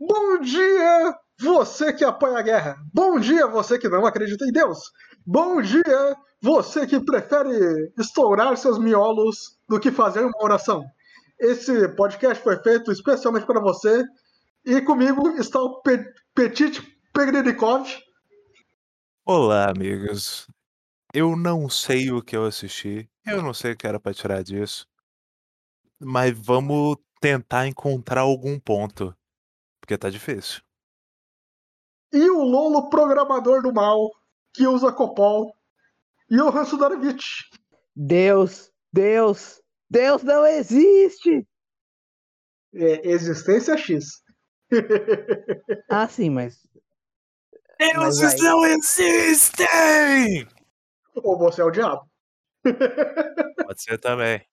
Bom dia, você que apoia a guerra. Bom dia, você que não acredita em Deus. Bom dia, você que prefere estourar seus miolos do que fazer uma oração. Esse podcast foi feito especialmente para você. E comigo está o Pe Petit Pegredikov. Olá, amigos. Eu não sei o que eu assisti. Eu não sei o que era para tirar disso. Mas vamos tentar encontrar algum ponto. Porque tá difícil. E o Lolo programador do mal, que usa Copol. E o Hanso Darovich. Deus, Deus, Deus não existe! É, existência X. ah, sim, mas. Deuses aí... não existem! Ou você é o diabo. Pode ser também.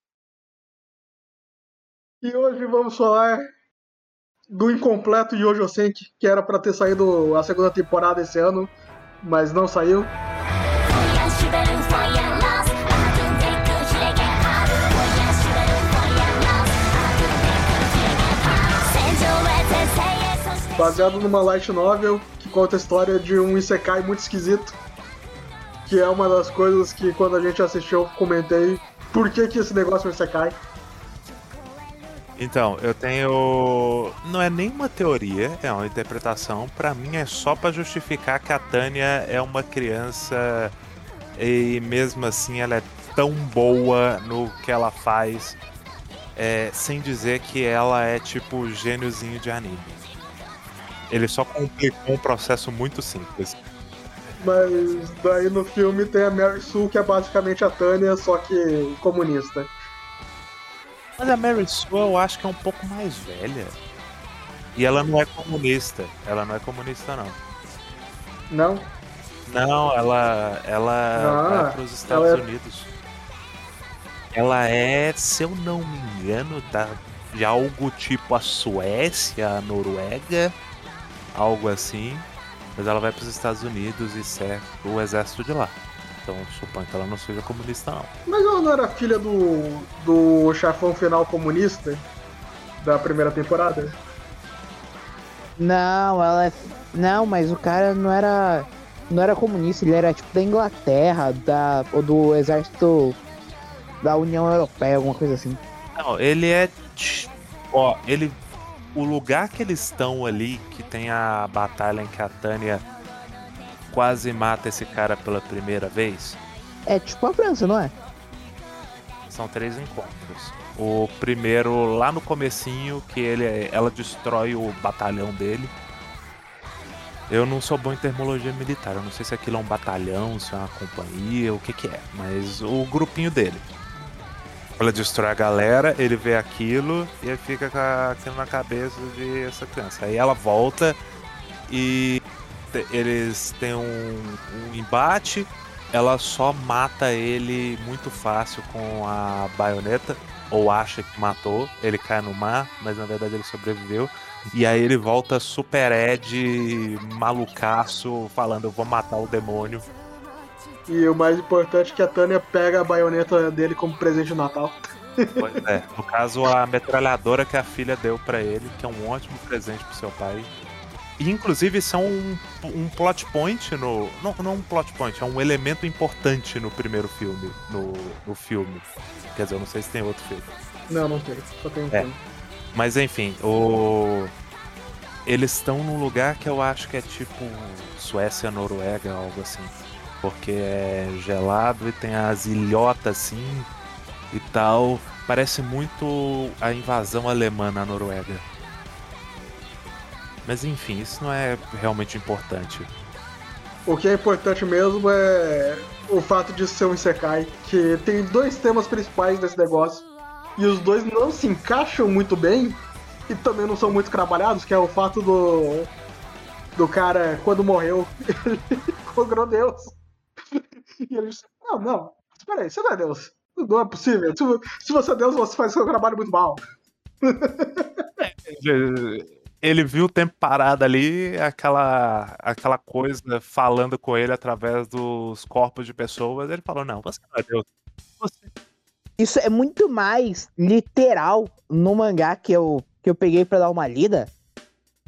E hoje vamos falar do incompleto Yojo Senki, que era para ter saído a segunda temporada esse ano, mas não saiu. Baseado numa light novel que conta a história de um isekai muito esquisito, que é uma das coisas que quando a gente assistiu comentei por que, que esse negócio é um isekai. Então, eu tenho. Não é nenhuma teoria, é uma interpretação. Para mim é só para justificar que a Tânia é uma criança e mesmo assim ela é tão boa no que ela faz, é, sem dizer que ela é tipo gêniozinho de anime. Ele só complicou um processo muito simples. Mas daí no filme tem a Mary Sue, que é basicamente a Tânia, só que comunista. Mas a Mary Sue eu acho que é um pouco mais velha. E ela não é comunista. Ela não é comunista, não. Não? Não, ela, ela ah, vai para os Estados ela é... Unidos. Ela é, se eu não me engano, da, de algo tipo a Suécia, a Noruega, algo assim. Mas ela vai para os Estados Unidos e serve o exército de lá. Então suponho que ela não seja comunista, não. Mas ela não era filha do, do chefão final comunista da primeira temporada? Não, ela é. Não, mas o cara não era. Não era comunista, ele era tipo da Inglaterra, da, ou do exército da União Europeia, alguma coisa assim. Não, ele é. Ó, ele. O lugar que eles estão ali, que tem a batalha em que a Tânia quase mata esse cara pela primeira vez? É tipo a França, não é? São três encontros. O primeiro lá no comecinho, que ele, ela destrói o batalhão dele. Eu não sou bom em termologia militar, eu não sei se aquilo é um batalhão, se é uma companhia, o que que é, mas o grupinho dele. Ela destrói a galera, ele vê aquilo e fica com aquilo na cabeça de essa criança. Aí ela volta e eles têm um, um embate, ela só mata ele muito fácil com a baioneta, ou acha que matou, ele cai no mar, mas na verdade ele sobreviveu. E aí ele volta super Ed, malucaço, falando: Eu vou matar o demônio. E o mais importante é que a Tânia pega a baioneta dele como presente de Natal. Pois é, no caso a metralhadora que a filha deu para ele, que é um ótimo presente pro seu pai. Inclusive são é um, um plot point no. Não, não um plot point, é um elemento importante no primeiro filme. No, no filme. Quer dizer, eu não sei se tem outro filme. Não, não tem, só tem um é. filme. Mas enfim, o. Eles estão num lugar que eu acho que é tipo Suécia, Noruega, algo assim. Porque é gelado e tem as ilhotas assim e tal. Parece muito a invasão alemã na Noruega. Mas enfim, isso não é realmente importante. O que é importante mesmo é o fato de ser um Isekai, que tem dois temas principais desse negócio, e os dois não se encaixam muito bem, e também não são muito trabalhados, que é o fato do. do cara, quando morreu, ele congrou Deus. E ele disse, não, não, espera aí, você não é Deus. Não é possível. Se, se você é Deus, você faz seu trabalho muito mal. É, ele viu o tempo parado ali, aquela, aquela coisa falando com ele através dos corpos de pessoas. Ele falou: Não, você não é Deus. Você... Isso é muito mais literal no mangá que eu, que eu peguei para dar uma lida.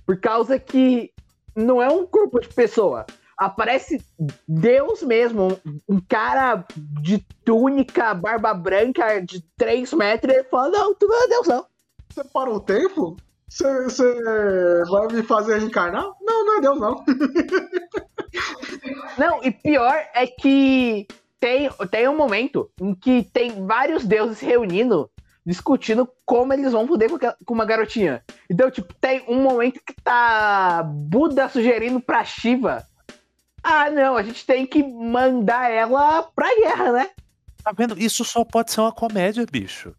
Por causa que não é um corpo de pessoa. Aparece Deus mesmo, um cara de túnica, barba branca de 3 metros, e ele fala, não, tu não é Deus, não. Você parou o tempo? Você, vai me fazer reencarnar? Não, não é Deus, não. Não, e pior é que tem, tem um momento em que tem vários deuses se reunindo, discutindo como eles vão poder com, com uma garotinha. Então, tipo, tem um momento que tá Buda sugerindo pra Shiva. Ah, não, a gente tem que mandar ela pra guerra, né? Tá vendo? Isso só pode ser uma comédia, bicho.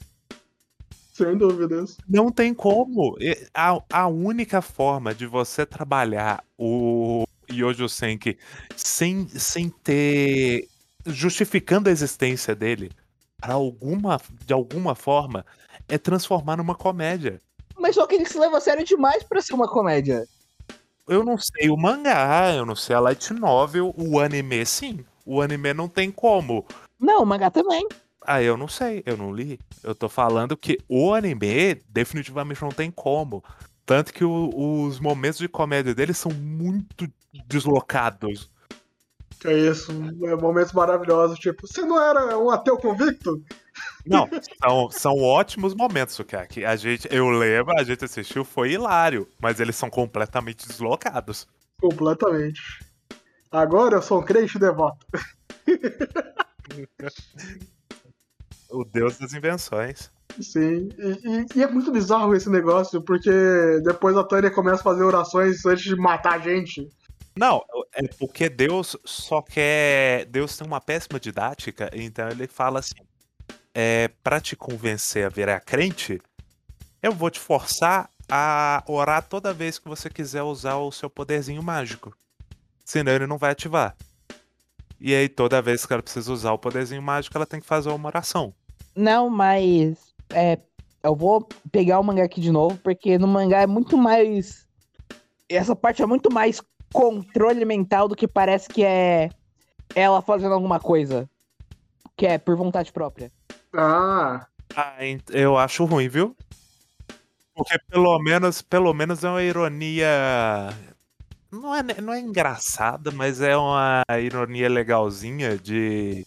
Sem dúvidas. Não tem como. A, a única forma de você trabalhar o Yojo Senki sem, sem ter. justificando a existência dele para alguma, de alguma forma é transformar numa comédia. Mas só que ele se leva a sério demais para ser uma comédia. Eu não sei o mangá, eu não sei a light novel, o anime sim. O anime não tem como. Não, o mangá também. Ah, eu não sei, eu não li. Eu tô falando que o anime definitivamente não tem como. Tanto que o, os momentos de comédia dele são muito deslocados. Que é isso, é momentos maravilhosos, tipo, você não era um ateu convicto? Não, são, são ótimos momentos, que a gente, eu lembro, a gente assistiu, foi hilário, mas eles são completamente deslocados. Completamente. Agora eu sou um crente devoto. o deus das invenções. Sim, e, e, e, é muito bizarro esse negócio, porque depois a Tânia começa a fazer orações antes de matar a gente. Não, é porque Deus só quer. Deus tem uma péssima didática, então ele fala assim: é, para te convencer a virar crente, eu vou te forçar a orar toda vez que você quiser usar o seu poderzinho mágico. Senão ele não vai ativar. E aí, toda vez que ela precisa usar o poderzinho mágico, ela tem que fazer uma oração. Não, mas. É, eu vou pegar o mangá aqui de novo, porque no mangá é muito mais. Essa parte é muito mais controle mental do que parece que é ela fazendo alguma coisa. Que é por vontade própria. Ah. ah eu acho ruim, viu? Porque pelo menos, pelo menos é uma ironia. Não é, não é engraçada, mas é uma ironia legalzinha de.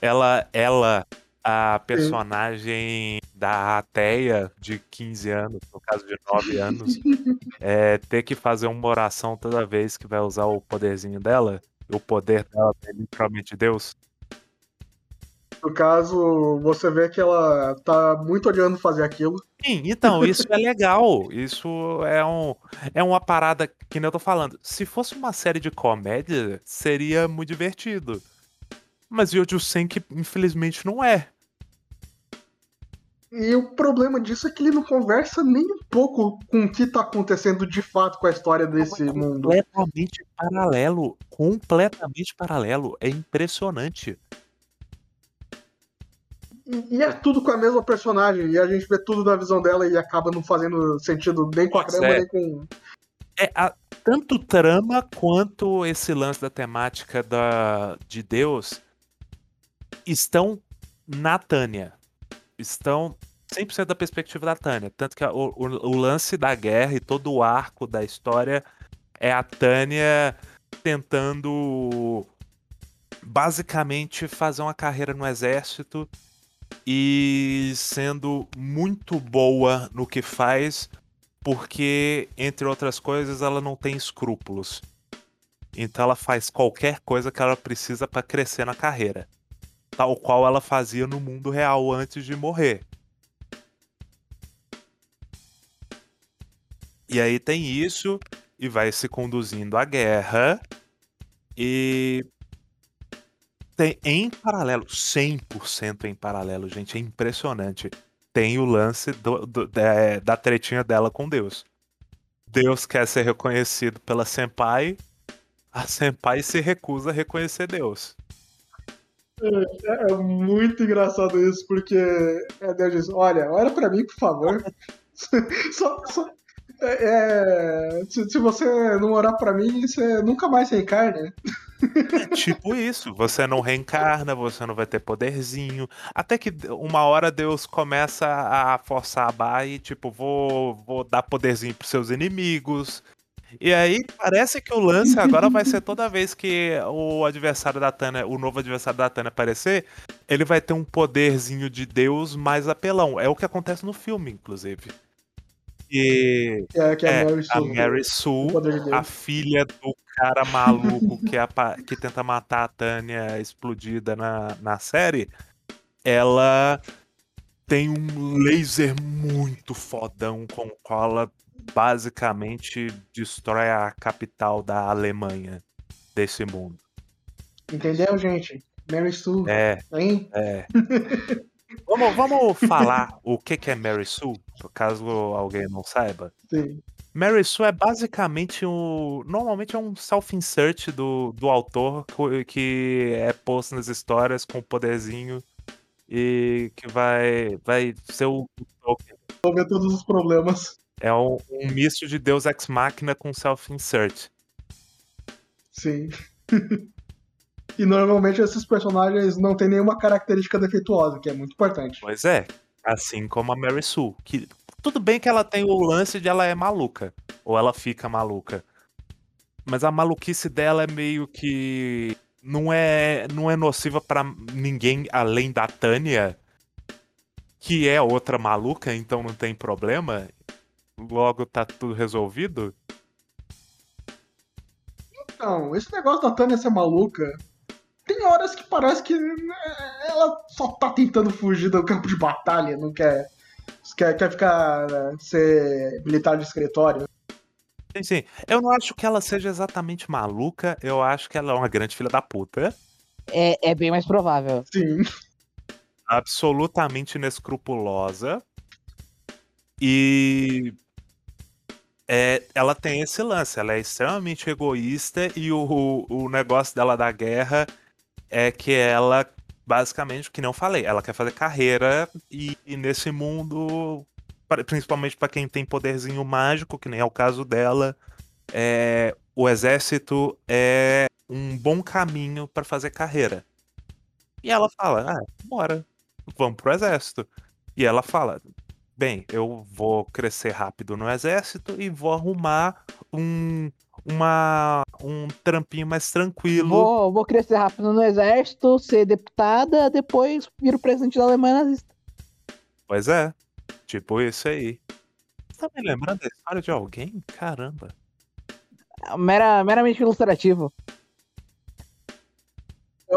Ela, ela a personagem Sim. da Ateia, de 15 anos, no caso de 9 anos, é, ter que fazer uma oração toda vez que vai usar o poderzinho dela. O poder dela é literalmente Deus. No caso, você vê que ela tá muito odiando fazer aquilo. Sim, então, isso é legal. Isso é, um, é uma parada que nem eu tô falando. Se fosse uma série de comédia, seria muito divertido. Mas Yojo Senki, infelizmente, não é. E o problema disso é que ele não conversa nem um pouco com o que tá acontecendo de fato com a história desse é mundo. Completamente paralelo. Completamente paralelo. É impressionante. E, é tudo com a mesma personagem. E a gente vê tudo na visão dela e acaba não fazendo sentido nem com a trama, é. nem com. É, a, tanto trama quanto esse lance da temática da, de Deus estão na Tânia. Estão 100% da perspectiva da Tânia. Tanto que o, o, o, lance da guerra e todo o arco da história é a Tânia tentando basicamente fazer uma carreira no exército e sendo muito boa no que faz, porque, entre outras coisas, ela não tem escrúpulos. Então ela faz qualquer coisa que ela precisa para crescer na carreira tal qual ela fazia no mundo real antes de morrer. E aí tem isso, e vai se conduzindo à guerra, e tem em paralelo, 100% em paralelo, gente, é impressionante. Tem o lance do, do, da, da tretinha dela com Deus. Deus quer ser reconhecido pela Senpai, a Senpai se recusa a reconhecer Deus. É, é, muito engraçado isso, porque é, Deus diz, olha, olha pra mim, por favor. só, só é, é, se, se, você não orar pra mim, você nunca mais reencarna. É tipo isso, você não reencarna, você não vai ter poderzinho. Até que uma hora Deus começa a forçar a barra e, tipo, vou, vou dar poderzinho pros seus inimigos. E aí parece que o lance agora vai ser toda vez que o adversário da Tânia, o novo adversário da Tânia aparecer, ele vai ter um poderzinho de Deus mais apelão. É o que acontece no filme, inclusive. E É, que é, é, a Mary a Sue. Mary o Sue, poder de Deus. a filha do cara maluco que, apa- que tenta matar a Tânia explodida na, na série, ela tem um laser muito fodão com o qual ela basicamente destrói a capital da Alemanha desse mundo. Entendeu, gente? Mary Sue, É, hein? é. Vamos, vamos falar o que, que é Mary Sue, caso alguém não saiba. Sim. Mary Sue é basicamente um. Normalmente é um self-insert do, do autor que é posto nas histórias com o poderzinho e que vai, vai ser o. Tolkien. Resolver todos os problemas. É um, um misto de Deus Ex Machina com self-insert. Sim. e normalmente esses personagens não têm nenhuma característica defeituosa, que é muito importante. Pois é, assim como a Mary Sue. Que, tudo bem que ela tem o lance de ela é maluca, ou ela fica maluca. Mas a maluquice dela é meio que. Não é, não é nociva pra ninguém além da Tânia, que é outra maluca, então não tem problema. Logo tá tudo resolvido. Então, esse negócio da Tânia ser maluca, tem horas que parece que né, ela só tá tentando fugir do campo de batalha, não quer. Quer, quer ficar. né, ser militar de escritório. Sim, sim. Eu não acho que ela seja exatamente maluca, eu acho que ela é uma grande filha da puta. É, é bem mais provável. Sim. absolutamente inescrupulosa e é, ela tem esse lance, ela é extremamente egoísta e o, o negócio dela da guerra é que ela, basicamente, o que não falei, ela quer fazer carreira e, e nesse mundo, principalmente para quem tem poderzinho mágico, que nem é o caso dela, é, o exército é um bom caminho para fazer carreira. E ela fala, ah, bora, vamos pro exército. E ela fala, bem, eu vou crescer rápido no exército e vou arrumar um, uma, um trampinho mais tranquilo. Vou, vou crescer rápido no exército, ser deputada, depois viro presidente da Alemanha nazista. Pois é, tipo isso aí. Você tá me lembrando da história de alguém? Caramba. Mera, meramente ilustrativo.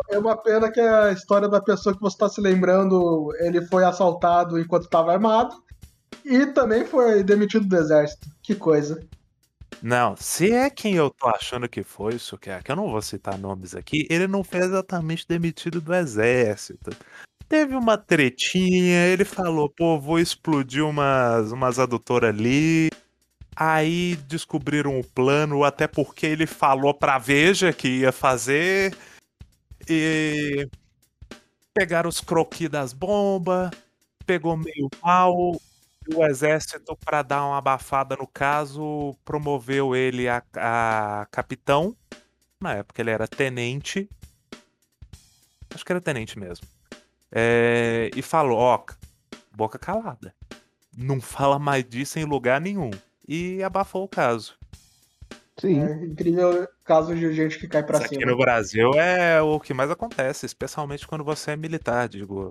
É uma pena que a história da pessoa que você tá se lembrando, ele foi assaltado enquanto estava armado. E também foi demitido do exército. Que coisa. Não, se é quem eu tô achando que foi isso, que é, que eu não vou citar nomes aqui, ele não foi exatamente demitido do exército. Teve uma tretinha, ele falou, pô, vou explodir umas, umas adutoras ali. Aí descobriram o plano, até porque ele falou pra Veja que ia fazer. E pegaram os croquis das bombas, pegou meio mal. O exército, pra dar uma abafada no caso, promoveu ele a, a capitão. Na época ele era tenente. Acho que era tenente mesmo. É, e falou: ó, boca calada. Não fala mais disso em lugar nenhum. E abafou o caso. Sim. É incrível caso de gente que cai pra Isso aqui cima. no Brasil é o que mais acontece, especialmente quando você é militar, digo.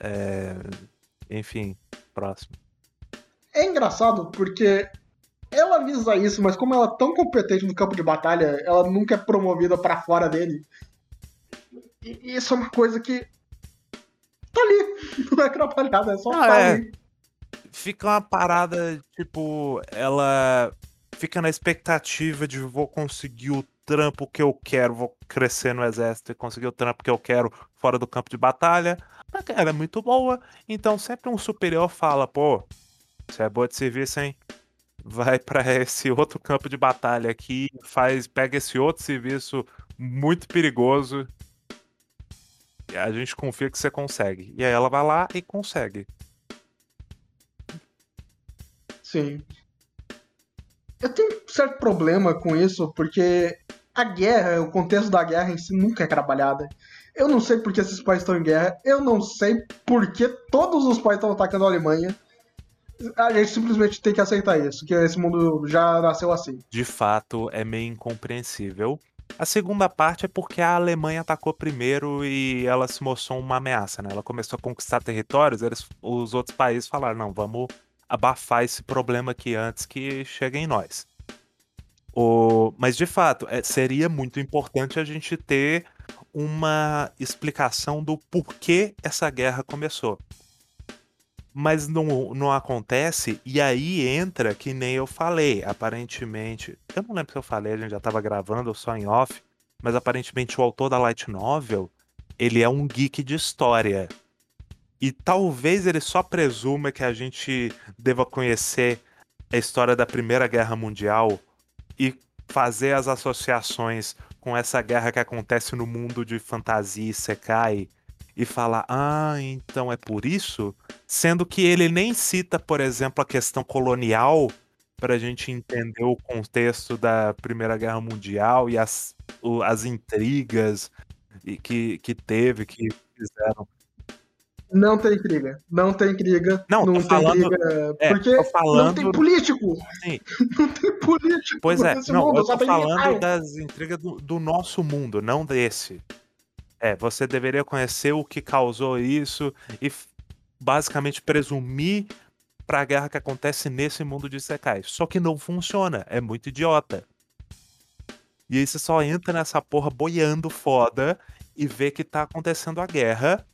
É, Enfim, próximo. É engraçado porque ela avisa isso, mas como ela é tão competente no campo de batalha, ela nunca é promovida pra fora dele. E isso é uma coisa que tá ali, não é atrapalhada, é só Ah, tá é. ali. Fica uma parada, tipo, ela fica na expectativa de vou conseguir o trampo que eu quero, vou crescer no exército e conseguir o trampo que eu quero fora do campo de batalha. Ela é muito boa, então sempre um superior fala, pô, você é boa de serviço, hein? Vai pra esse outro campo de batalha aqui, faz, pega esse outro serviço muito perigoso. E a gente confia que você consegue. E aí ela vai lá e consegue. Sim. Eu tenho um certo problema com isso, porque a guerra, o contexto da guerra em si nunca é trabalhada. Eu não sei por que esses países estão em guerra, eu não sei por que todos os países estão atacando a Alemanha. a gente simplesmente tem que aceitar isso, que esse mundo já nasceu assim. De fato, é meio incompreensível. A segunda parte é porque a Alemanha atacou primeiro e ela se mostrou uma ameaça, né? Ela começou a conquistar territórios, eles, os outros países falaram, não, vamos abafar esse problema aqui antes que chegue em nós. O, mas de fato, é, seria muito importante a gente ter uma explicação do porquê essa guerra começou. Mas não, não acontece, e aí entra que nem eu falei, aparentemente. Eu não lembro se eu falei, a gente já estava gravando só em off, mas aparentemente o autor da Light Novel ele é um geek de história. E talvez ele só presuma que a gente deva conhecer a história da Primeira Guerra Mundial e fazer as associações com essa guerra que acontece no mundo de fantasia e Sekai e falar, ah, então é por isso? Sendo que ele nem cita, por exemplo, a questão colonial para a gente entender o contexto da Primeira Guerra Mundial e as, o, as intrigas que, que teve, que fizeram. Não tem intriga. Não tem intriga. Não, não tem falando, intriga. É, porque falando... não tem político. Sim. Não tem político. Pois é, não, mundo, eu tô falando das intrigas do, do nosso mundo, não desse. É, você deveria conhecer o que causou isso e basicamente presumir para a guerra que acontece nesse mundo de Sekai. Só que não funciona, é muito idiota. E aí você só entra nessa porra boiando foda e vê que tá acontecendo a guerra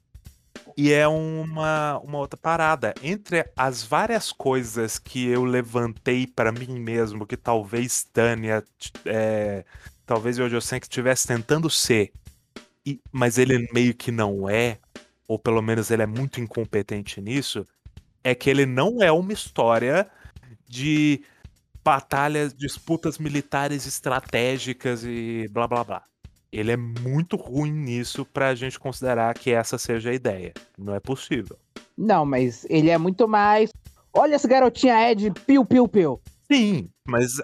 e é uma, uma outra parada. Entre as várias coisas que eu levantei para mim mesmo, que talvez Tânia, é, talvez sei que estivesse tentando ser, e, mas ele meio que não é, ou pelo menos ele é muito incompetente nisso, é que ele não é uma história de batalhas, disputas militares estratégicas e blá blá blá. Ele é muito ruim nisso pra gente considerar que essa seja a ideia. Não é possível. Não, mas ele é muito mais. Olha essa garotinha Ed, piu, piu, piu. Sim, mas.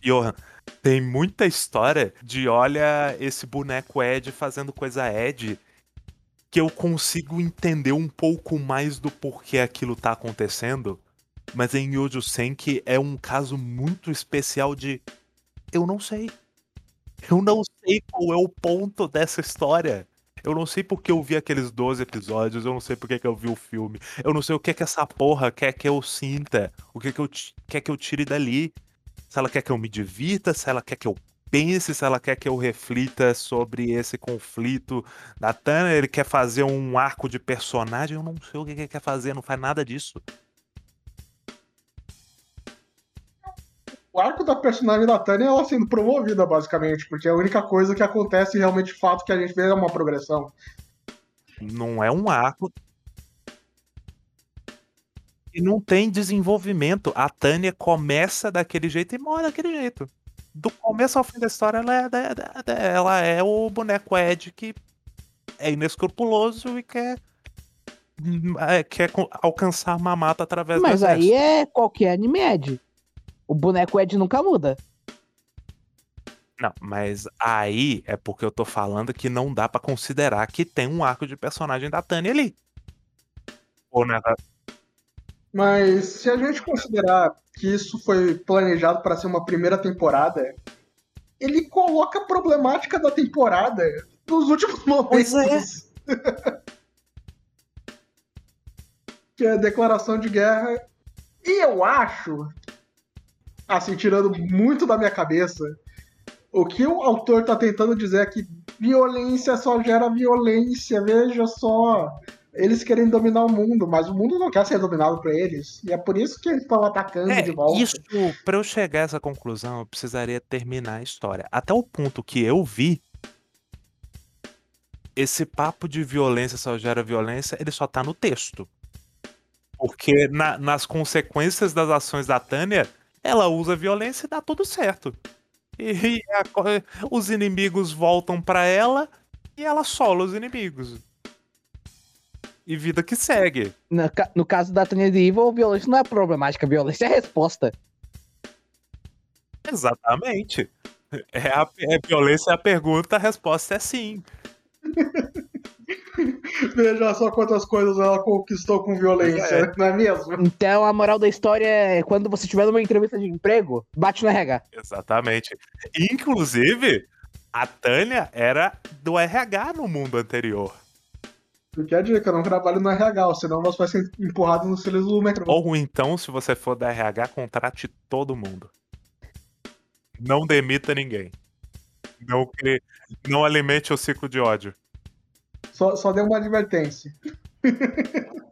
Johan, tem muita história de olha esse boneco Ed fazendo coisa Ed que eu consigo entender um pouco mais do porquê aquilo tá acontecendo. Mas em Yojo Senki é um caso muito especial de eu não sei. Eu não sei qual é o ponto dessa história. Eu não sei porque eu vi aqueles 12 episódios, eu não sei porque que eu vi o filme. Eu não sei o que que essa porra quer que eu sinta, o que que eu quer que eu tire dali. Se ela quer que eu me divirta, se ela quer que eu pense, se ela quer que eu reflita sobre esse conflito da Tana, ele quer fazer um arco de personagem, eu não sei o que ele quer fazer, não faz nada disso. O arco da personagem da Tânia é ela sendo promovida, basicamente, porque é a única coisa que acontece realmente de fato que a gente vê é uma progressão. Não é um arco. E não tem desenvolvimento. A Tânia começa daquele jeito e morre daquele jeito. Do começo ao fim da história, ela é, ela é o boneco Ed que é inescrupuloso e quer, é, quer alcançar uma mata através Mas aí é qualquer anime Ed. O boneco Ed nunca muda. Não, mas aí é porque eu tô falando que não dá para considerar que tem um arco de personagem da Tânia ali. Ou né? Mas se a gente considerar que isso foi planejado para ser uma primeira temporada, ele coloca a problemática da temporada nos últimos momentos. É. que é a declaração de guerra. E eu acho assim, tirando muito da minha cabeça, o que o autor tá tentando dizer é que violência só gera violência, veja só. Eles querem dominar o mundo, mas o mundo não quer ser dominado por eles. E é por isso que eles estão atacando é, de volta. Isso, para eu chegar a essa conclusão, eu precisaria terminar a história. Até o ponto que eu vi, esse papo de violência só gera violência, ele só tá no texto. Porque na, nas consequências das ações da Tânia, ela usa violência e dá tudo certo. E, a, os inimigos voltam para ela e ela sola os inimigos. E vida que segue. No, no caso da de Evil, violência não é problemática, violência é resposta. Exatamente. É a, é violência é a pergunta, a resposta é sim. Veja só quantas coisas ela conquistou com violência, É. não é mesmo? Então a moral da história é quando você tiver numa entrevista de emprego, bate no RH. Exatamente. Inclusive, a Tânia era do RH no mundo anterior. Porque a dica, não trabalhe no RH, senão você vai ser empurrado nos cílios do metrô. Ou então, se você for da RH, contrate todo mundo. Não demita ninguém. Não, não alimente o ciclo de ódio. Só, só deu uma advertência.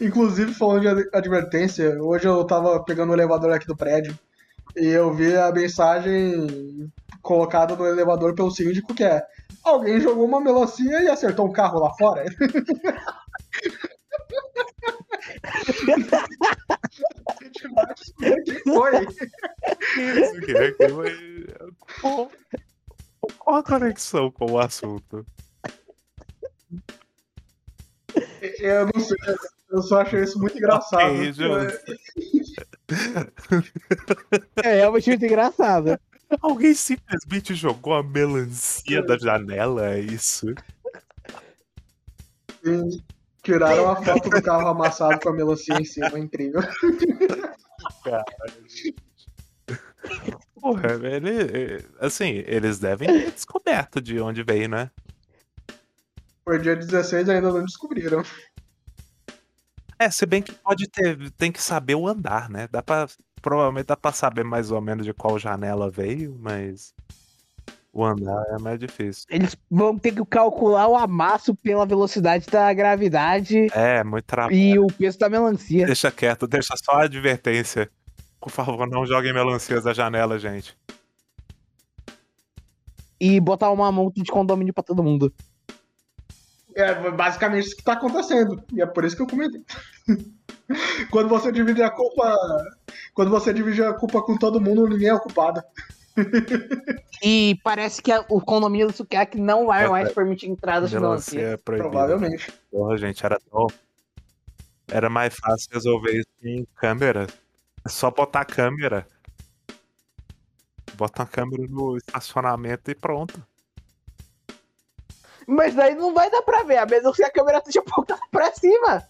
Inclusive, falando de ad- advertência, hoje eu tava pegando o elevador aqui do prédio e eu vi a mensagem colocada no elevador pelo síndico que é alguém jogou uma melancia e acertou um carro lá fora. Foi. Isso que é que vai- Qual- Qual a conexão com o assunto? Eu não sei, eu só achei isso muito engraçado. Ok, Jonas. É realmente muito engraçado. Alguém simplesmente jogou a melancia da janela, é isso? E Tiraram a foto do carro amassado com a melancia em cima, incrível. Porra, ele, assim, eles devem ter descoberto de onde veio, né? Por dia 16 ainda não descobriram. É, se bem que pode ter, tem que saber o andar, né? Dá pra, provavelmente dá pra saber mais ou menos de qual janela veio, mas o andar é mais difícil. Eles vão ter que calcular o amasso pela velocidade da gravidade É, muito trabalho. e o peso da melancia. Deixa quieto, deixa só a advertência. Por favor, não joguem melancias da janela, gente. E botar uma multa de condomínio pra todo mundo. É basicamente isso que tá acontecendo. E é por isso que eu comentei. quando você divide a culpa. Quando você divide a culpa com todo mundo, ninguém é o culpado. E parece que a- o condomínio do Sukiyaki não vai É, mais permitir entradas de melancia. Melancia é. Provavelmente. Porra, gente, era tão... Era mais fácil resolver isso em câmera. É só botar a câmera. Bota uma câmera no estacionamento e pronto. Mas daí não vai dar pra ver, a menos que a câmera esteja apontada pra cima.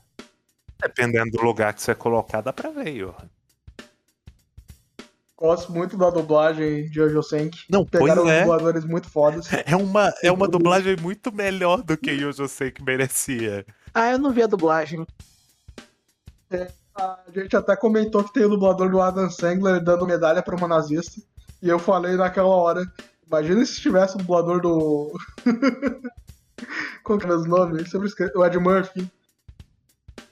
Dependendo do lugar que você colocar, dá pra ver, Johan. Gosto muito da dublagem de Jojo Senki. Não, Pegaram pois é. dubladores muito fodas. É uma, é uma dublagem muito melhor do que Yojo sei que merecia. Ah, eu não vi a dublagem. A gente até comentou que tem o dublador do Adam Sandler dando medalha pra uma nazista. E eu falei naquela hora. Imagina se tivesse o dublador do. Qual que era o nome? Eu Sempre esqueço. O Ed Murphy.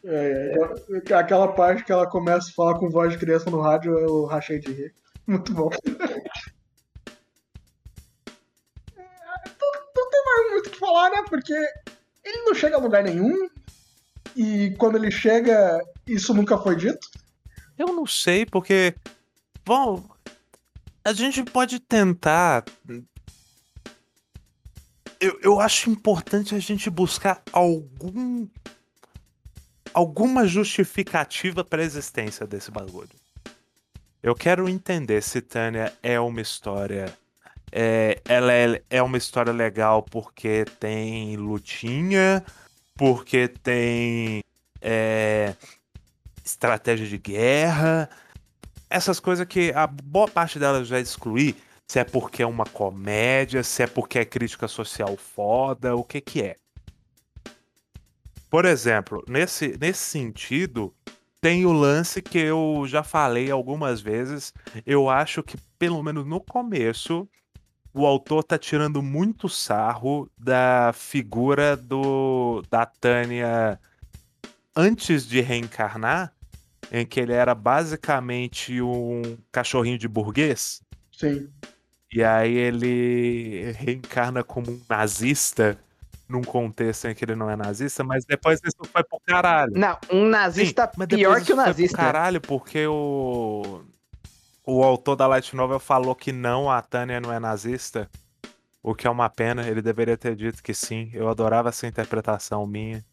É, eu- aquela parte que ela começa a falar com voz de criança no rádio, eu rachei de rir. Muito bom. É, não, não tem mais muito o que falar, né? Porque ele não chega a lugar nenhum. E quando ele chega, isso nunca foi dito. Eu não sei, porque. Bom, a gente pode tentar. Eu, eu acho importante a gente buscar algum. Alguma justificativa para a existência desse bagulho. Eu quero entender se Tânia é uma história. É, ela é, é uma história legal porque tem lutinha, porque tem. é, estratégia de guerra, essas coisas que a boa parte delas já excluí, se é porque é uma comédia, se é porque é crítica social foda, o que que é. Por exemplo, nesse, nesse sentido, tem o lance que eu já falei algumas vezes, eu acho que pelo menos no começo o autor tá tirando muito sarro da figura do da Tânia antes de reencarnar, em que ele era basicamente um cachorrinho de burguês, Sim. e aí ele reencarna como um nazista num contexto em que ele não é nazista, mas depois isso foi pro caralho. Não, um nazista Sim, pior que o foi pro nazista. caralho, porque o o autor da Light Novel falou que não, a Tânia não é nazista. O que é uma pena, ele deveria ter dito que sim. Eu adorava essa interpretação minha.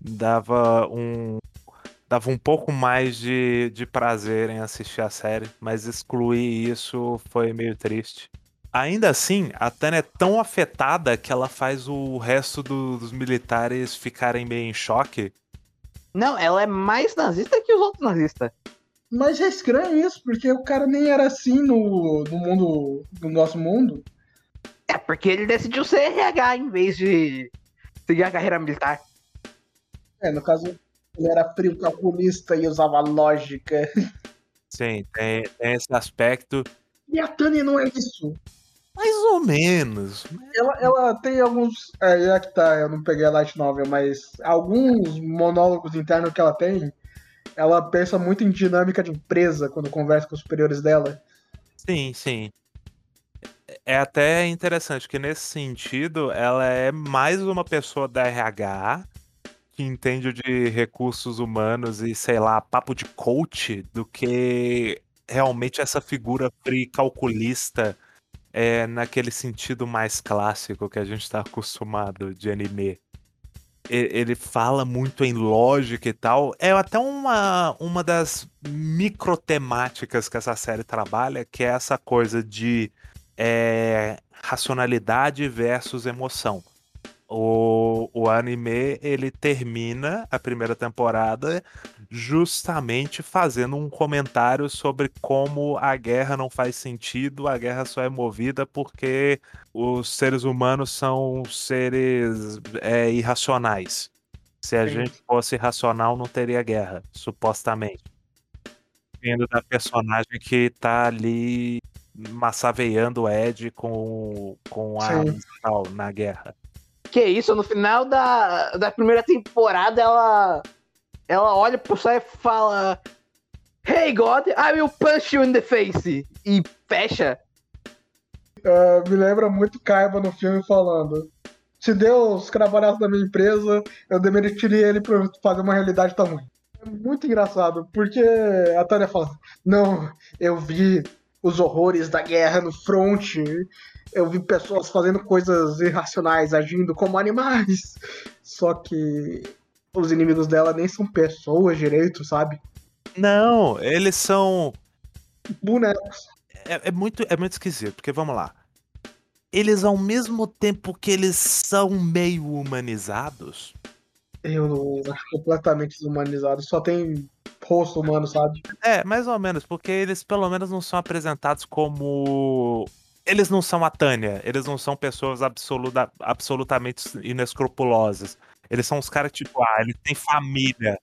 Dava um dava um pouco mais de, de prazer em assistir a série, mas excluir isso foi meio triste. Ainda assim, a Tânia é tão afetada que ela faz o resto do- dos militares ficarem meio em choque. Não, ela é mais nazista que os outros nazistas. Mas é estranho isso, porque o cara nem era assim no, no mundo. no nosso mundo. É porque ele decidiu ser RH em vez de seguir a carreira militar. É, no caso, ele era frio calculista e usava lógica. Sim, tem, tem esse aspecto. E a Tânia não é isso. Ou menos. Ela, ela tem alguns. É, é que tá, eu não peguei a Light Novel, mas alguns monólogos internos que ela tem, ela pensa muito em dinâmica de empresa quando conversa com os superiores dela. Sim, sim. É até interessante que nesse sentido ela é mais uma pessoa da RH que entende de recursos humanos e, sei lá, papo de coach do que realmente essa figura free calculista é, naquele sentido mais clássico que a gente está acostumado de anime. Ele fala muito em lógica e tal. É até uma, uma das microtemáticas que essa série trabalha, que é essa coisa de é, racionalidade versus emoção. O, o anime ele termina a primeira temporada justamente fazendo um comentário sobre como a guerra não faz sentido, a guerra só é movida porque os seres humanos são seres é, irracionais. Se a Sim. gente fosse racional, não teria guerra, supostamente. Vindo da personagem que tá ali massaveando o Ed com, com a tal na guerra. Que isso, no final da, da primeira temporada, ela, ela olha pro céu e fala: Hey God, I will punch you in the face. E fecha. Ah, me lembra muito Kaiba no filme falando. Se Deus trabalhasse na minha empresa, eu demitiria ele pra fazer uma realidade tamanho. É muito engraçado, porque a Tânia fala: Não, eu vi os horrores da guerra no front. Eu vi pessoas fazendo coisas irracionais, agindo como animais. Só que os inimigos dela nem são pessoas direito, sabe? Não, eles são. Bonecos. É, é muito, é muito esquisito, porque vamos lá. Eles, ao mesmo tempo que eles são meio humanizados, Eu acho completamente desumanizados. Só tem rosto humano, sabe? É, mais ou menos, porque eles pelo menos não são apresentados como. Eles não são a Tânia, eles não são pessoas absoluta, absolutamente inescrupulosas. Eles são os caras tipo, ah, eles têm família.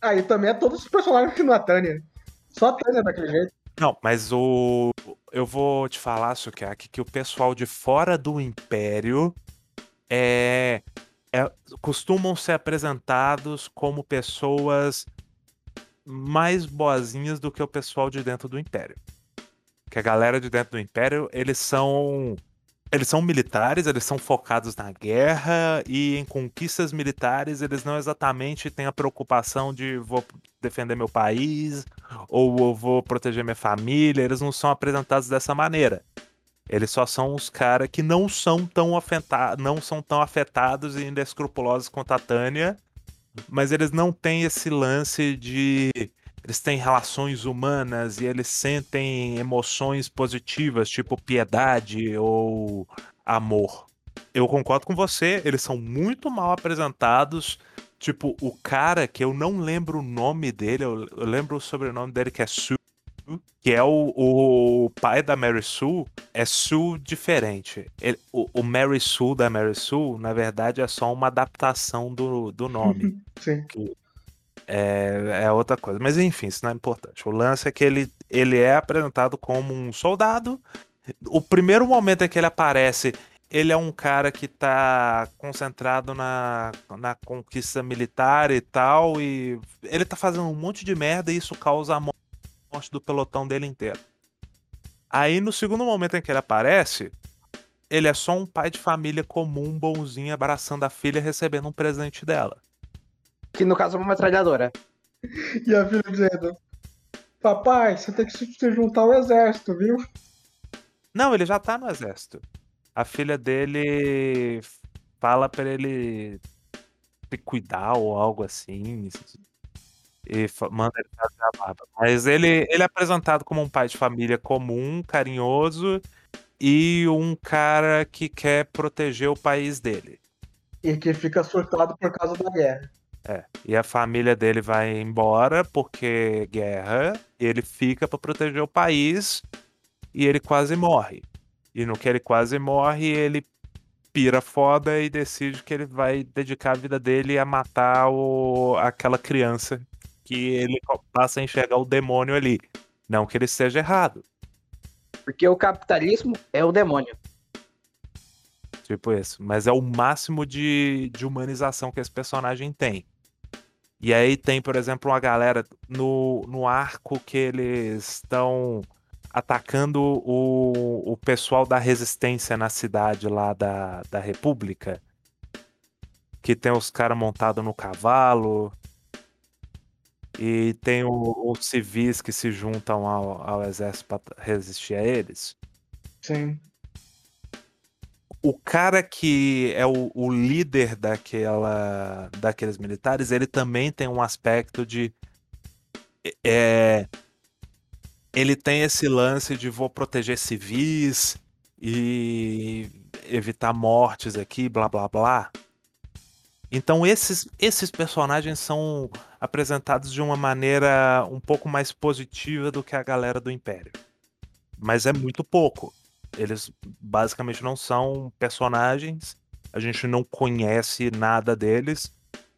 Aí também é todos os personagens que não é Tânia. Só a Tânia daquele jeito. Não, mas o. Eu vou te falar, Sukiyaki, que o pessoal de fora do Império é, é- costumam ser apresentados como pessoas mais boazinhas do que o pessoal de dentro do Império. Que a galera de dentro do Império, eles são. Eles são militares, eles são focados na guerra e em conquistas militares, eles não exatamente têm a preocupação de vou defender meu país ou vou proteger minha família, eles não são apresentados dessa maneira. Eles só são os caras que não são tão afetados, não são tão afetados e inescrupulosos quanto a Tânia, mas eles não têm esse lance de eles têm relações humanas e eles sentem emoções positivas, tipo piedade ou amor. Eu concordo com você, eles são muito mal apresentados. Tipo, o cara que eu não lembro o nome dele, eu, eu lembro o sobrenome dele que é Sue, que é o, o pai da Mary Sue, é Sue diferente. Ele- o, o Mary Sue da Mary Sue, na verdade, é só uma adaptação do, do nome. Sim. É, é outra coisa. Mas enfim, isso não é importante. O lance é que ele, ele é apresentado como um soldado. O primeiro momento em que ele aparece, ele é um cara que tá concentrado na, na conquista militar e tal. E ele tá fazendo um monte de merda e isso causa a morte do pelotão dele inteiro. Aí no segundo momento em que ele aparece, ele é só um pai de família comum, bonzinho, abraçando a filha e recebendo um presente dela. Que no caso é uma metralhadora. E a filha dizendo: Papai, você tem que se juntar ao exército, viu? Não, ele já tá no exército. A filha dele fala pra ele se cuidar ou algo assim. E manda ele fazer a barba. Mas ele, ele é apresentado como um pai de família comum, carinhoso, e um cara que quer proteger o país dele. E que fica surtado por causa da guerra. É, e a família dele vai embora porque guerra, e ele fica para proteger o país e ele quase morre. E no que ele quase morre, ele pira foda e decide que ele vai dedicar a vida dele a matar o, aquela criança que ele passa a enxergar o demônio ali. Não que ele esteja errado. Porque o capitalismo é o demônio. Tipo isso. Mas é o máximo de, de humanização que esse personagem tem. E aí tem, por exemplo, uma galera no, no arco que eles estão atacando o, o pessoal da resistência na cidade lá da, da República. Que tem os caras montados no cavalo. E tem os civis que se juntam ao, ao exército para resistir a eles. Sim. O cara que é o, o líder daquela, daqueles militares, ele também tem um aspecto de. É, ele tem esse lance de vou proteger civis e evitar mortes aqui, blá blá blá. Então esses, esses personagens são apresentados de uma maneira um pouco mais positiva do que a galera do Império. Mas é muito pouco. Eles basicamente não são personagens, a gente não conhece nada deles,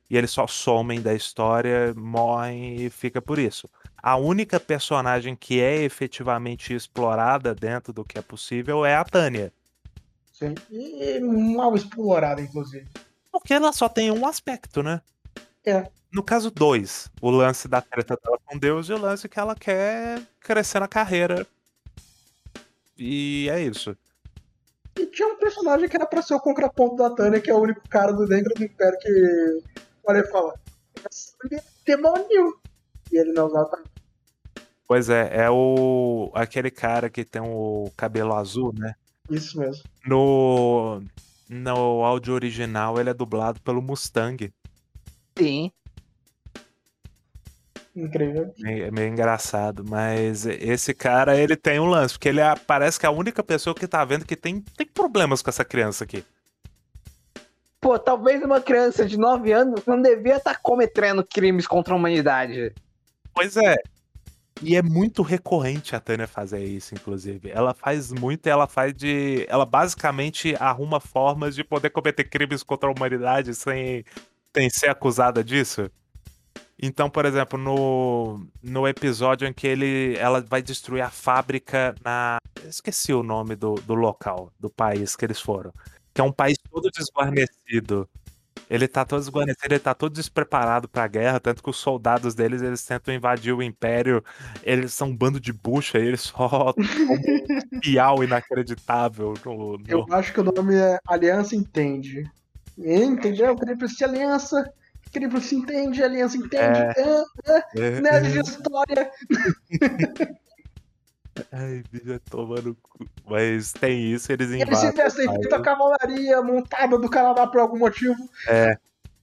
e eles só somem da história, morrem e fica por isso. A única personagem que é efetivamente explorada dentro do que é possível é a Tânia. Sim. E mal explorada, inclusive. Porque ela só tem um aspecto, né? É. No caso, dois. O lance da treta dela com Deus e o lance que ela quer crescer na carreira. E é isso. E tinha um personagem que era pra ser o contraponto da Tânia, que é o único cara do dentro do Império que olha e fala: "Essa mulher é demônio! E ele não usava. Pois é, é o aquele cara que tem o cabelo azul, né? Isso mesmo. No no áudio original ele é dublado pelo Mustang. Sim. Incrível. É meio engraçado, mas esse cara ele tem um lance, porque ele é- parece que é a única pessoa que tá vendo que tem, tem problemas com essa criança aqui. Pô, talvez uma criança de 9 anos não devia estar cometendo crimes contra a humanidade. Pois é. E é muito recorrente a Tânia fazer isso, inclusive. Ela faz muito e ela faz de. Ela basicamente arruma formas de poder cometer crimes contra a humanidade sem, sem ser acusada disso. Então, por exemplo, no, no episódio em que ele, ela vai destruir a fábrica na. Esqueci o nome do, do local, do país que eles foram. Que é um país todo desguarnecido. Ele tá todo desguarnecido, ele tá todo despreparado pra guerra, tanto que os soldados deles, eles tentam invadir o império, eles são um bando de bucha, e eles só um piau inacreditável no, no- Eu acho que o nome é Aliança Entende. Entendeu? Queria pra se aliança. Pra se entende, aliança entende. Ah, É, nerd de história. Ai, bicho, tomando cu. Mas tem isso, eles Eles se invadem. vestem o país. feita cavalaria montada do Canadá por algum motivo.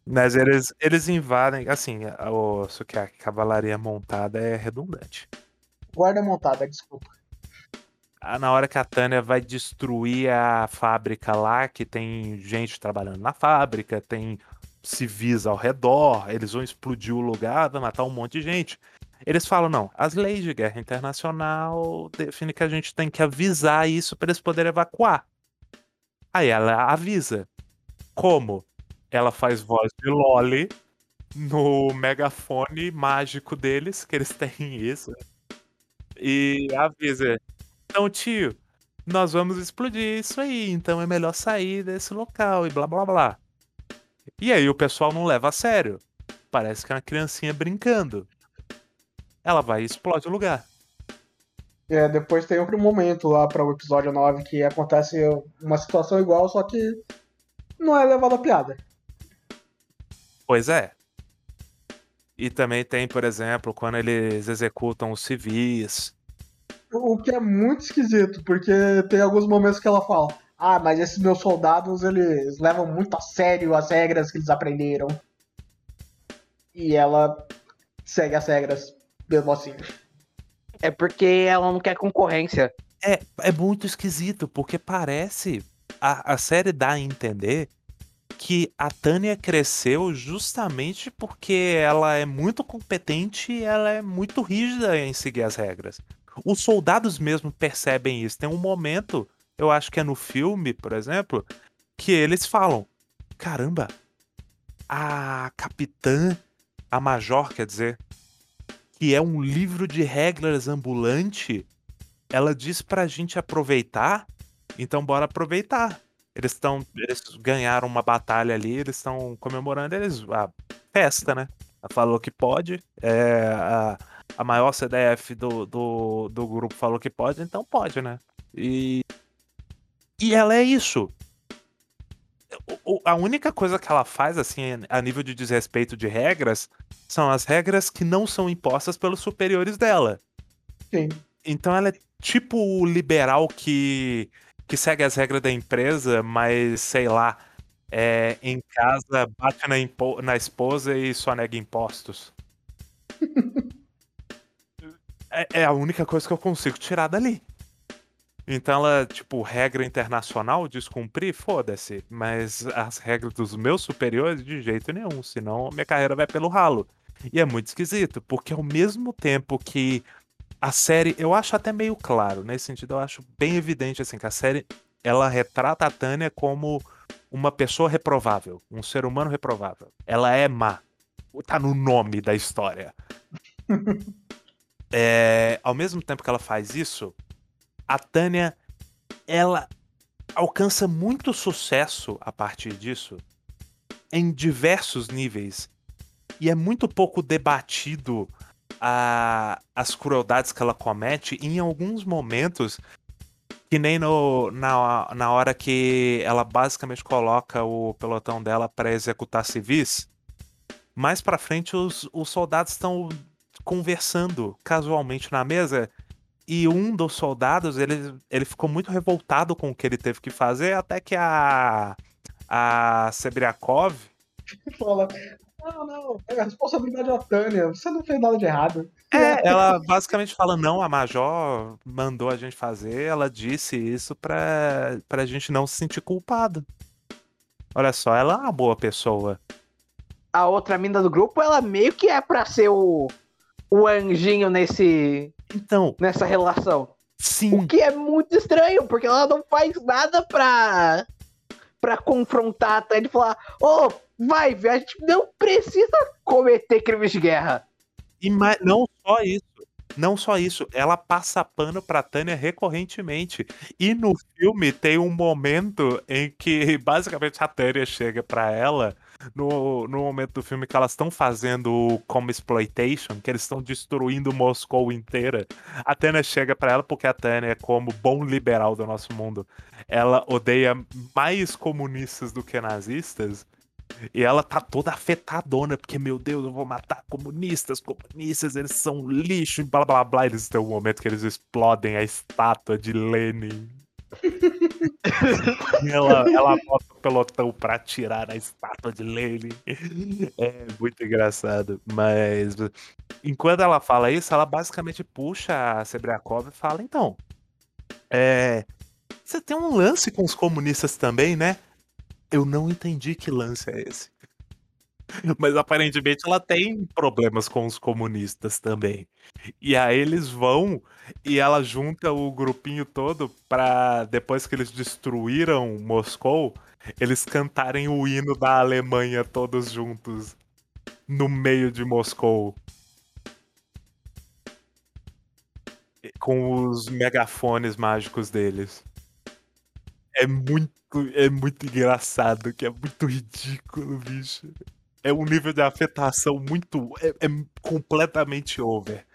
Mas eles, eles invadem, assim, o, só que a cavalaria montada é redundante. Guarda montada, desculpa. Ah, Na hora que a Tânia vai destruir a fábrica lá, que tem gente trabalhando na fábrica, tem civis ao redor, eles vão explodir o lugar, vai matar um monte de gente. Eles falam, não, as leis de guerra internacional definem que a gente tem que avisar isso para eles poderem evacuar. Aí ela avisa. Como? Ela faz voz de Loli no megafone mágico deles, que eles têm isso. E avisa. Então, tio, nós vamos explodir isso aí, então é melhor sair desse local e blá blá blá. E aí o pessoal não leva a sério. Parece que é uma criancinha brincando. Ela vai e explode o lugar. É, depois tem outro momento lá para o episódio 9 que acontece uma situação igual, só que não é levado a piada. Pois é. E também tem, por exemplo, quando eles executam os civis. O que é muito esquisito, porque tem alguns momentos que ela fala: Ah, mas esses meus soldados eles levam muito a sério as regras que eles aprenderam. E ela segue as regras mesmo assim. É porque ela não quer concorrência. É, é muito esquisito, porque parece. A, a série dá a entender que a Tânia cresceu justamente porque ela é muito competente e ela é muito rígida em seguir as regras. Os soldados mesmo percebem isso. Tem um momento, eu acho que é no filme, por exemplo, que eles falam: caramba, a capitã, a major, quer dizer, que é um livro de regras ambulante, ela diz pra gente aproveitar, então bora aproveitar. Eles estão. Eles ganharam uma batalha ali, eles estão comemorando eles. A festa, né? Ela falou que pode. É, a, a maior CDF do, do, do grupo falou que pode, então pode, né? E. E ela é isso. A única coisa que ela faz, assim, a nível de desrespeito de regras, são as regras que não são impostas pelos superiores dela. Sim. Então ela é tipo o liberal que que segue as regras da empresa, mas sei lá, é, em casa bate na, na esposa e só nega impostos. é, é a única coisa que eu consigo tirar dali. Então ela, tipo, regra internacional, descumprir, foda-se. Mas as regras dos meus superiores, de jeito nenhum. Senão minha carreira vai pelo ralo. E é muito esquisito, porque ao mesmo tempo que a série, eu acho até meio claro, nesse sentido, eu acho bem evidente assim que a série ela retrata a Tânia como uma pessoa reprovável, um ser humano reprovável. Ela é má. Tá no nome da história. é, ao mesmo tempo que ela faz isso, a Tânia ela alcança muito sucesso a partir disso em diversos níveis. E é muito pouco debatido a, as crueldades que ela comete em alguns momentos, que nem no, na, na hora que ela basicamente coloca o pelotão dela para executar civis. Mais para frente, os, os soldados estão conversando casualmente na mesa e um dos soldados ele, ele ficou muito revoltado com o que ele teve que fazer até que a a Sebriakov fala não, não, é a responsabilidade da Tânia. Você não fez nada de errado. É, ela basicamente fala: não, a Major mandou a gente fazer, ela disse isso pra, pra gente não se sentir culpado. Olha só, ela é uma boa pessoa. A outra mina do grupo, ela meio que é pra ser o, o anjinho nesse. Então. Nessa relação. Sim. O que é muito estranho, porque ela não faz nada pra. pra confrontar a Tânia e falar: ô, oh, vai, a gente não precisa cometer crimes de guerra. E não só isso. Não só isso, ela passa pano pra Tânia recorrentemente. E no filme tem um momento em que basicamente a Tânia chega pra ela no, no momento do filme que elas estão fazendo como exploitation, que eles estão destruindo Moscou inteira. A Tânia chega para ela porque a Tânia, como bom liberal do nosso mundo, ela odeia mais comunistas do que nazistas. E ela tá toda afetadona, porque, meu Deus, eu vou matar comunistas, comunistas, eles são lixo, e blá blá blá. Eles têm um momento que eles explodem a estátua de Lenin. ela, ela bota o pelotão pra tirar a estátua de Lenin. É muito engraçado. Mas enquanto ela fala isso, ela basicamente puxa a Sebriakov e fala: então, é, você tem um lance com os comunistas também, né? Eu não entendi que lance é esse. Mas aparentemente ela tem problemas com os comunistas também. E aí eles vão e ela junta o grupinho todo para depois que eles destruíram Moscou, eles cantarem o hino da Alemanha todos juntos no meio de Moscou. Com os megafones mágicos deles. É muito é muito engraçado, que é muito ridículo, bicho. É um nível de afetação muito. É, é completamente over.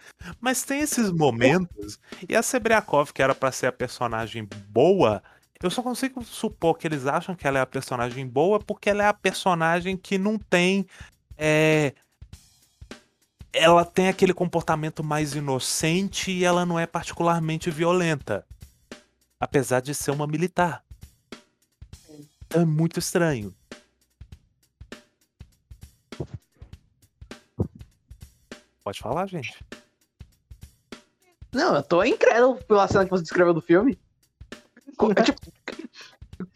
Mas tem esses momentos. E a Sebriakov, que era para ser a personagem boa, eu só consigo supor que eles acham que ela é a personagem boa porque ela é a personagem que não tem. É, ela tem aquele comportamento mais inocente e ela não é particularmente violenta. Apesar de ser uma militar. É muito estranho. Pode falar, gente. Não, eu tô incrédulo pela cena que você descreveu do filme. Co- tipo,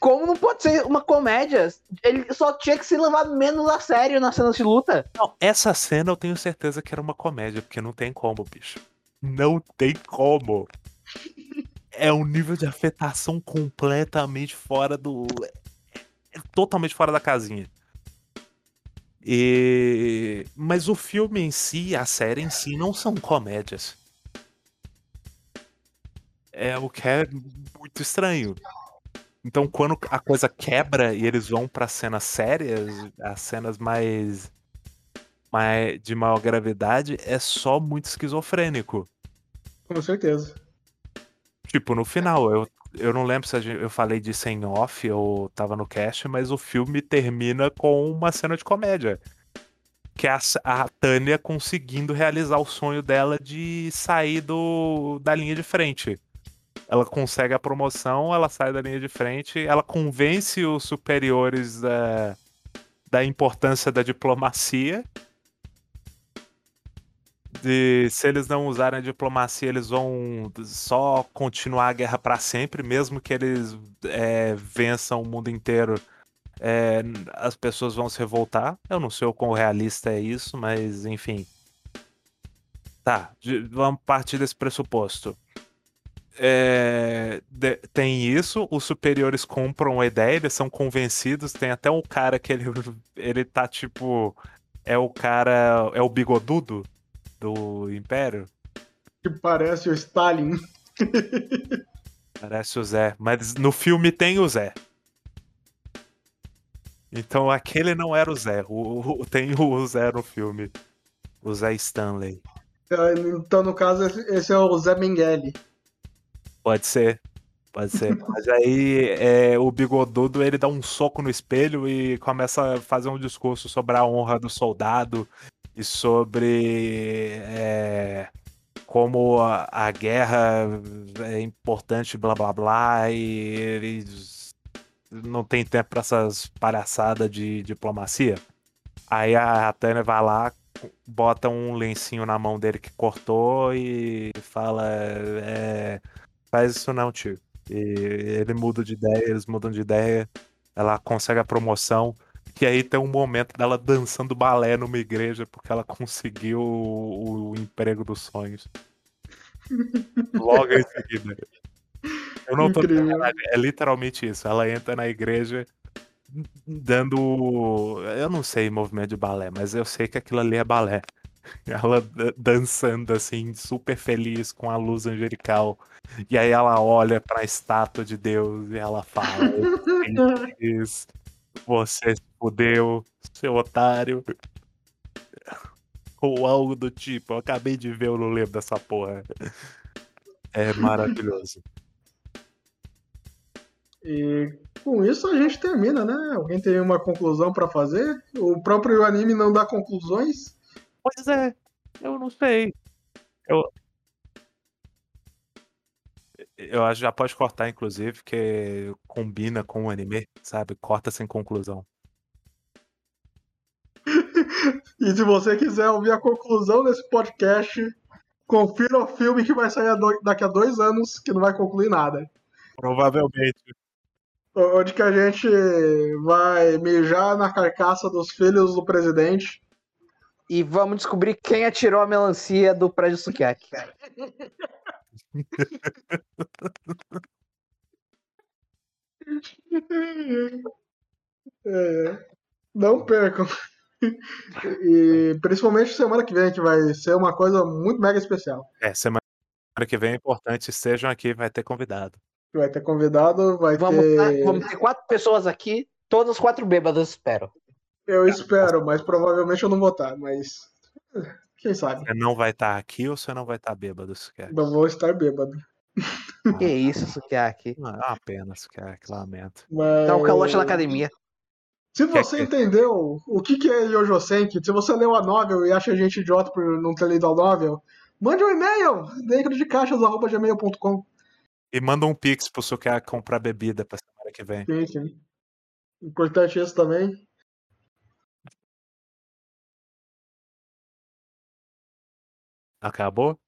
como não pode ser uma comédia? Ele só tinha que ser levado menos a sério nas cenas de luta. Não, essa cena eu tenho certeza que era uma comédia, porque não tem como, bicho. Não tem como. É um nível de afetação completamente fora do. é totalmente fora da casinha. E... Mas o filme em si, a série em si, não são comédias. É o que é muito estranho. Então, quando a coisa quebra e eles vão para cenas sérias, as cenas mais, mais de maior gravidade, é só muito esquizofrênico. Com certeza. Tipo, no final, eu, eu não lembro se eu falei disso em off ou tava no cast, mas o filme termina com uma cena de comédia. Que é a, a Tânia conseguindo realizar o sonho dela de sair do, da linha de frente. Ela consegue a promoção, ela sai da linha de frente, ela convence os superiores da, da importância da diplomacia. De se eles não usarem a diplomacia, eles vão só continuar a guerra para sempre, mesmo que eles é, vençam o mundo inteiro. é, as pessoas vão se revoltar. Eu não sei o quão realista é isso, mas enfim. Tá, vamos partir desse pressuposto. É, de- tem isso, os superiores compram a ideia, eles são convencidos. Tem até um cara que ele, ele tá tipo. É o cara. É o bigodudo do Império. Que parece o Stalin. Parece o Zé. Mas no filme tem o Zé. Então aquele não era o Zé. O, o- tem o Zé no filme. O Zé Stanley. Então, no caso, esse esse é o Zé Mengele. Pode ser. Pode ser. Mas aí é, o bigodudo ele dá um soco no espelho e começa a fazer um discurso sobre a honra do soldado e sobre é, como a, a guerra é importante, blá blá blá, e eles não tem tempo para essas palhaçadas de diplomacia. Aí a Tânia vai lá, bota um lencinho na mão dele que cortou e fala. É, faz isso não, tio. E ele muda de ideia, eles mudam de ideia, ela consegue a promoção. E aí tem um momento dela dançando balé numa igreja porque ela conseguiu o, o emprego dos sonhos. Logo em seguida. Eu não tô Incrível. É literalmente isso. Ela entra na igreja dando. Eu não sei movimento de balé, mas eu sei que aquilo ali é balé. Ela da- dançando assim, super feliz com a luz angelical. E aí ela olha pra estátua de Deus e ela fala: "Eu fiz, Você se fudeu, seu otário. Ou algo do tipo. Eu acabei de ver, eu não lembro dessa porra. É maravilhoso. E com isso a gente termina, né? Alguém tem uma conclusão pra fazer? O próprio anime não dá conclusões? Pois é, eu não sei. Eu. Eu acho que já pode cortar, inclusive, que combina com o anime, sabe? Corta sem conclusão. E se você quiser ouvir a conclusão desse podcast, confira o filme que vai sair daqui a dois anos, que não vai concluir nada. Provavelmente. Onde que a gente vai mijar na carcaça dos filhos do presidente. E vamos descobrir quem atirou a melancia do prédio Sukiyaki. É, não percam. E principalmente semana que vem, que vai ser uma coisa muito mega especial. É, semana que vem é importante, estejam aqui, vai ter convidado. Vai ter convidado, vai Vamos, ter. vamos ter quatro pessoas aqui, todas quatro bêbadas, espero. Eu espero, mas provavelmente eu não vou estar, mas. Quem sabe? Você não vai estar aqui ou você não vai estar bêbado, Sukiaki? Eu vou estar bêbado. Que isso, Sukiyaki. Ah, é uma pena, Sukiaki, lamento. Mas... Dá um calote na academia. Se você entendeu o que, que é Yojo Senki, se você leu a novel e acha a gente idiota por não ter lido a novel, mande um e-mail, dentro de caixas.gmail.com. E manda um pix pro Sukiaki comprar bebida pra semana que vem. Sim, sim. Importante isso também. Acabou?